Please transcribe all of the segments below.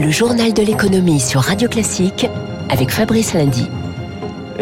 Le journal de l'économie sur Radio Classique avec Fabrice Lundy.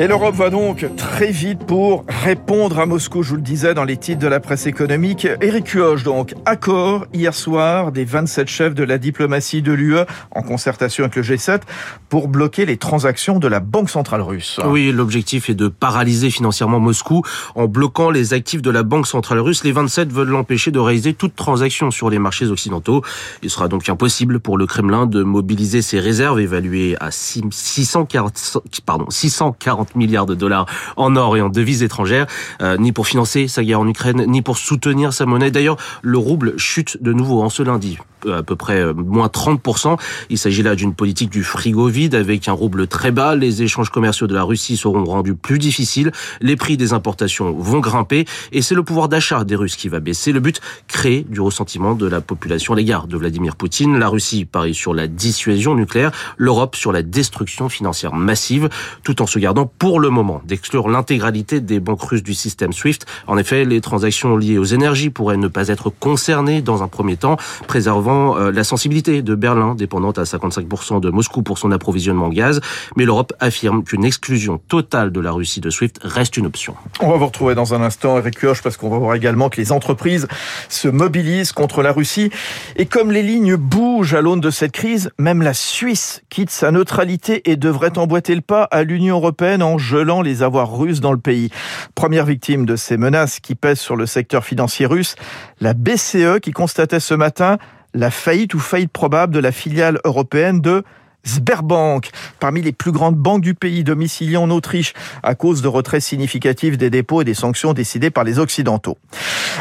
Et l'Europe va donc très vite pour répondre à Moscou, je vous le disais dans les titres de la presse économique. Eric Kioch, donc, accord hier soir des 27 chefs de la diplomatie de l'UE en concertation avec le G7 pour bloquer les transactions de la Banque centrale russe. Oui, l'objectif est de paralyser financièrement Moscou en bloquant les actifs de la Banque centrale russe. Les 27 veulent l'empêcher de réaliser toute transaction sur les marchés occidentaux. Il sera donc impossible pour le Kremlin de mobiliser ses réserves évaluées à 640, pardon, 640 milliards de dollars en or et en devises étrangères, euh, ni pour financer sa guerre en Ukraine, ni pour soutenir sa monnaie. D'ailleurs, le rouble chute de nouveau en ce lundi à peu près euh, moins 30%. Il s'agit là d'une politique du frigo vide avec un rouble très bas. Les échanges commerciaux de la Russie seront rendus plus difficiles. Les prix des importations vont grimper et c'est le pouvoir d'achat des Russes qui va baisser. Le but, créer du ressentiment de la population à l'égard de Vladimir Poutine. La Russie parie sur la dissuasion nucléaire, l'Europe sur la destruction financière massive, tout en se gardant pour le moment d'exclure l'intégralité des banques russes du système SWIFT. En effet, les transactions liées aux énergies pourraient ne pas être concernées dans un premier temps, préservant euh, la sensibilité de Berlin, dépendante à 55% de Moscou pour son approvisionnement en gaz. Mais l'Europe affirme qu'une exclusion totale de la Russie de SWIFT reste une option. On va vous retrouver dans un instant, Eric Kioch, parce qu'on va voir également que les entreprises se mobilisent contre la Russie. Et comme les lignes bougent à l'aune de cette crise, même la Suisse quitte sa neutralité et devrait emboîter le pas à l'Union européenne en gelant les avoirs russes dans le pays. Première victime de ces menaces qui pèsent sur le secteur financier russe, la BCE qui constatait ce matin la faillite ou faillite probable de la filiale européenne de Sberbank, parmi les plus grandes banques du pays, domiciliées en Autriche, à cause de retraits significatifs des dépôts et des sanctions décidées par les Occidentaux.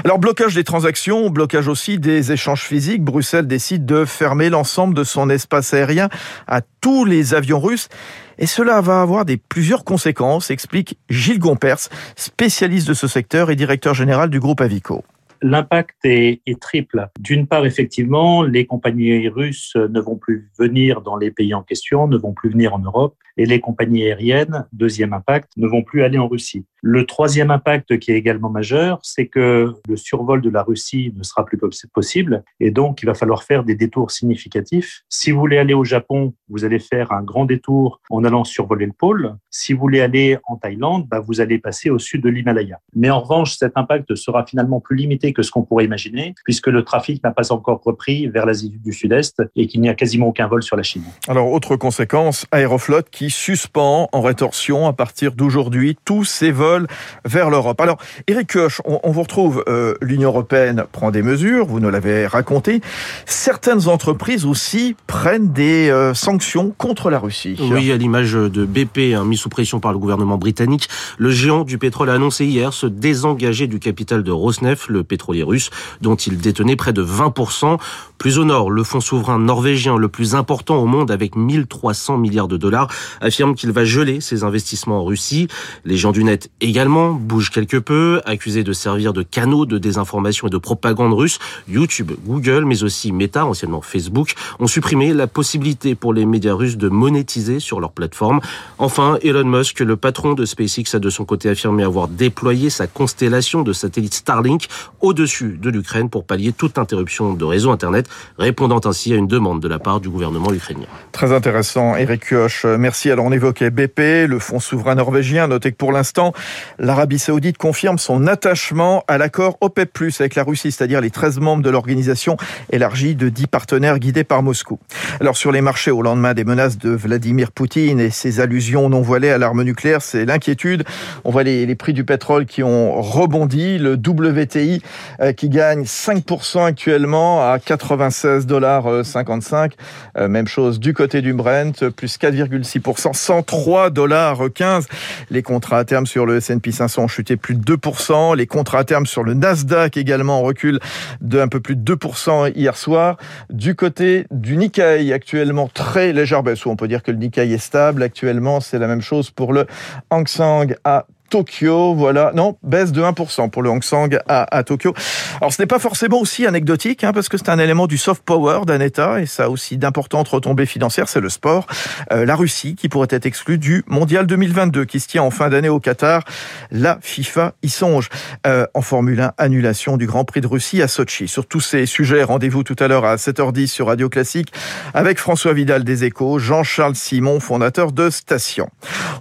Alors, blocage des transactions, blocage aussi des échanges physiques. Bruxelles décide de fermer l'ensemble de son espace aérien à tous les avions russes. Et cela va avoir des plusieurs conséquences, explique Gilles Gompers, spécialiste de ce secteur et directeur général du groupe Avico. L'impact est, triple. D'une part, effectivement, les compagnies russes ne vont plus venir dans les pays en question, ne vont plus venir en Europe, et les compagnies aériennes, deuxième impact, ne vont plus aller en Russie. Le troisième impact qui est également majeur, c'est que le survol de la Russie ne sera plus possible, et donc il va falloir faire des détours significatifs. Si vous voulez aller au Japon, vous allez faire un grand détour en allant survoler le pôle. Si vous voulez aller en Thaïlande, bah, vous allez passer au sud de l'Himalaya. Mais en revanche, cet impact sera finalement plus limité que ce qu'on pourrait imaginer, puisque le trafic n'a pas encore repris vers l'Asie du Sud-Est et qu'il n'y a quasiment aucun vol sur la Chine. Alors, autre conséquence, Aeroflot qui suspend en rétorsion à partir d'aujourd'hui tous ses vols vers l'Europe. Alors, Eric Koch, on, on vous retrouve, euh, l'Union européenne prend des mesures, vous nous l'avez raconté. Certaines entreprises aussi prennent des euh, sanctions contre la Russie. Oui, à l'image de BP, hein, mis sous pression par le gouvernement britannique, le géant du pétrole a annoncé hier se désengager du capital de Rosneft, le pétrolier russe, dont il détenait près de 20%. Plus au nord, le fonds souverain norvégien, le plus important au monde avec 1300 milliards de dollars, affirme qu'il va geler ses investissements en Russie. Les gens du net également bougent quelque peu, accusés de servir de canaux de désinformation et de propagande russe. YouTube, Google, mais aussi Meta, anciennement Facebook, ont supprimé la possibilité pour les médias russes de monétiser sur leur plateforme. Enfin, Elon Musk, le patron de SpaceX, a de son côté affirmé avoir déployé sa constellation de satellites Starlink au-dessus de l'Ukraine pour pallier toute interruption de réseau Internet, répondant ainsi à une demande de la part du gouvernement ukrainien. Très intéressant, Eric Kioch. Merci. Alors on évoquait BP, le fonds souverain norvégien. Notez que pour l'instant, l'Arabie saoudite confirme son attachement à l'accord OPEP+, avec la Russie, c'est-à-dire les 13 membres de l'organisation élargie de 10 partenaires guidés par Moscou. Alors sur les marchés, au lendemain des menaces de Vladimir Poutine et ses allusions non voilées à l'arme nucléaire, c'est l'inquiétude. On voit les, les prix du pétrole qui ont rebondi. Le WTI euh, qui gagne 5% actuellement à 96 dollars 55. Euh, même chose du côté du Brent, plus 4,6%, 103 dollars 15. Les contrats à terme sur le S&P 500 ont chuté plus de 2%. Les contrats à terme sur le Nasdaq également recul de un peu plus de 2% hier soir. Du côté du Nikkei, actuellement très légère baisse, ou on peut dire que le Nikkei est stable. Actuellement, c'est la même chose pour le Hang Seng à Tokyo. Voilà, non, baisse de 1% pour le Hang Seng à, Tokyo. Alors ce n'est pas forcément aussi anecdotique, hein, parce que c'est un élément du soft power d'un État, et ça a aussi d'importantes retombées financières, c'est le sport. Euh, la Russie qui pourrait être exclue du Mondial 2022 qui se tient en fin d'année au Qatar. La FIFA y songe. Euh, en Formule 1, annulation du Grand Prix de Russie à Sochi. Sur tous ces sujets, rendez-vous tout à l'heure à 7h10 sur Radio Classique avec François Vidal des Échos, Jean-Charles Simon, fondateur de Station.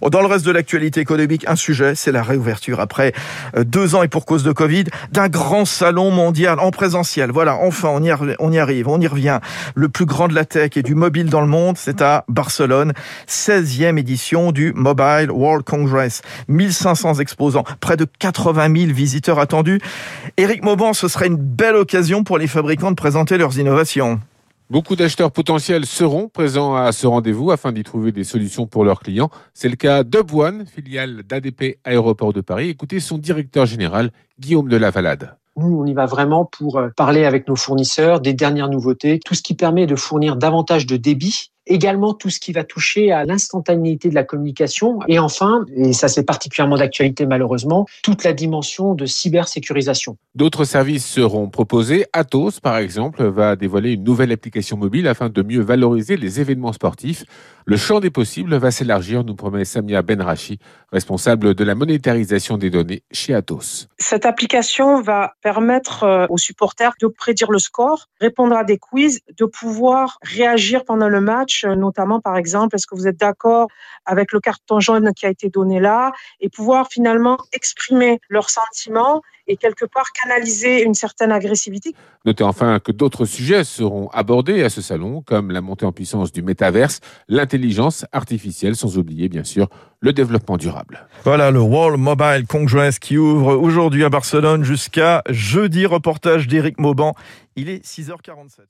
Dans le reste de l'actualité économique, un sujet, c'est la réouverture après euh, deux ans et pour cause de Covid d'un grand salon mondial en présentiel. Voilà, enfin on y, on y arrive, on y revient. Le plus grand de la tech et du mobile dans le monde, c'est à Barcelone, 16e édition du Mobile World Congress. 1500 exposants, près de 80 000 visiteurs attendus. Éric Mauban, ce serait une belle occasion pour les fabricants de présenter leurs innovations. Beaucoup d'acheteurs potentiels seront présents à ce rendez-vous afin d'y trouver des solutions pour leurs clients. C'est le cas d'Hub filiale d'ADP Aéroport de Paris. Écoutez son directeur général, Guillaume de Lavalade. Nous, on y va vraiment pour euh, parler avec nos fournisseurs des dernières nouveautés, tout ce qui permet de fournir davantage de débit également tout ce qui va toucher à l'instantanéité de la communication et enfin, et ça c'est particulièrement d'actualité malheureusement, toute la dimension de cybersécurisation. D'autres services seront proposés. Atos, par exemple, va dévoiler une nouvelle application mobile afin de mieux valoriser les événements sportifs. Le champ des possibles va s'élargir, nous promet Samia Benrachi, responsable de la monétarisation des données chez Atos. Cette application va permettre euh, aux supporters de prédire le score, répondre à des quiz, de pouvoir réagir pendant le match euh, notamment par exemple, est-ce que vous êtes d'accord avec le carton jaune qui a été donné là, et pouvoir finalement exprimer leurs sentiments et quelque part canaliser une certaine agressivité? Notez enfin que d'autres sujets seront abordés à ce salon, comme la montée en puissance du métaverse, l'intelligence artificielle, sans oublier bien sûr le développement durable. Voilà le World Mobile Congress qui ouvre aujourd'hui à Barcelone jusqu'à jeudi. Reportage d'Éric Mauban. Il est 6h47.